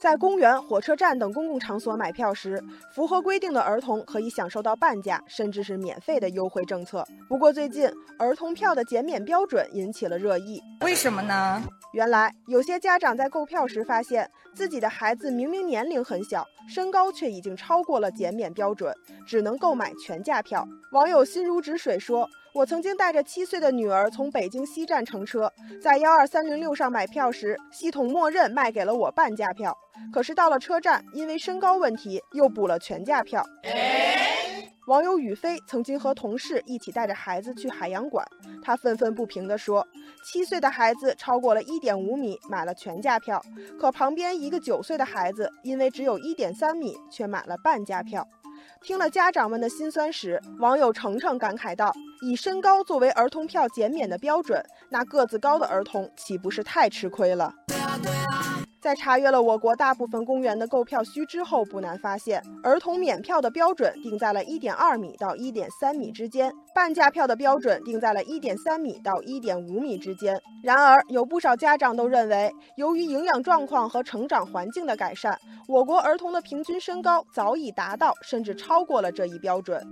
在公园、火车站等公共场所买票时，符合规定的儿童可以享受到半价甚至是免费的优惠政策。不过，最近儿童票的减免标准引起了热议。为什么呢？原来，有些家长在购票时发现自己的孩子明明年龄很小，身高却已经超过了减免标准，只能购买全价票。网友心如止水说。我曾经带着七岁的女儿从北京西站乘车，在幺二三零六上买票时，系统默认卖给了我半价票。可是到了车站，因为身高问题，又补了全价票。网友雨飞曾经和同事一起带着孩子去海洋馆，他愤愤不平地说：“七岁的孩子超过了一点五米，买了全价票，可旁边一个九岁的孩子因为只有一点三米，却买了半价票。”听了家长们的心酸时，网友程程感慨道：“以身高作为儿童票减免的标准，那个子高的儿童岂不是太吃亏了？”在查阅了我国大部分公园的购票须知后，不难发现，儿童免票的标准定在了一点二米到一点三米之间，半价票的标准定在了一点三米到一点五米之间。然而，有不少家长都认为，由于营养状况和成长环境的改善，我国儿童的平均身高早已达到甚至超过了这一标准。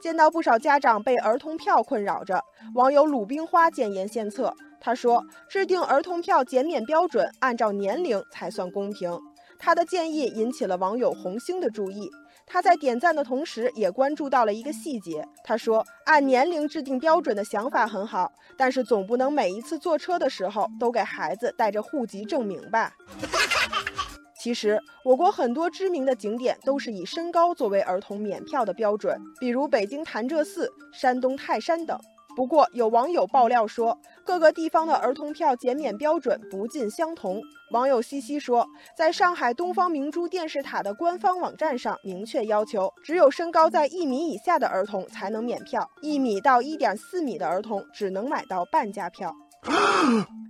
见到不少家长被儿童票困扰着，网友鲁冰花建言献策。他说：“制定儿童票减免标准，按照年龄才算公平。”他的建议引起了网友红星的注意。他在点赞的同时，也关注到了一个细节。他说：“按年龄制定标准的想法很好，但是总不能每一次坐车的时候都给孩子带着户籍证明吧？”其实，我国很多知名的景点都是以身高作为儿童免票的标准，比如北京潭柘寺、山东泰山等。不过，有网友爆料说，各个地方的儿童票减免标准不尽相同。网友西西说，在上海东方明珠电视塔的官方网站上明确要求，只有身高在一米以下的儿童才能免票，一米到一点四米的儿童只能买到半价票。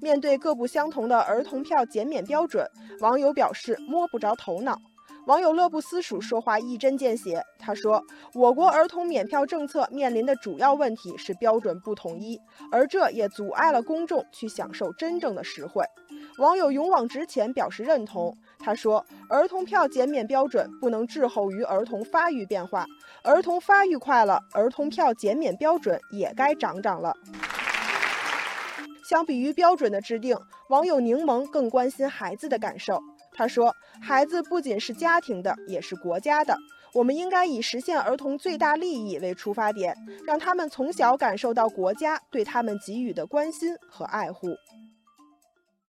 面对各不相同的儿童票减免标准，网友表示摸不着头脑。网友乐不思蜀说话一针见血，他说：“我国儿童免票政策面临的主要问题是标准不统一，而这也阻碍了公众去享受真正的实惠。”网友勇往直前表示认同，他说：“儿童票减免标准不能滞后于儿童发育变化，儿童发育快了，儿童票减免标准也该涨涨了。”相比于标准的制定，网友柠檬更关心孩子的感受。他说：“孩子不仅是家庭的，也是国家的。我们应该以实现儿童最大利益为出发点，让他们从小感受到国家对他们给予的关心和爱护。”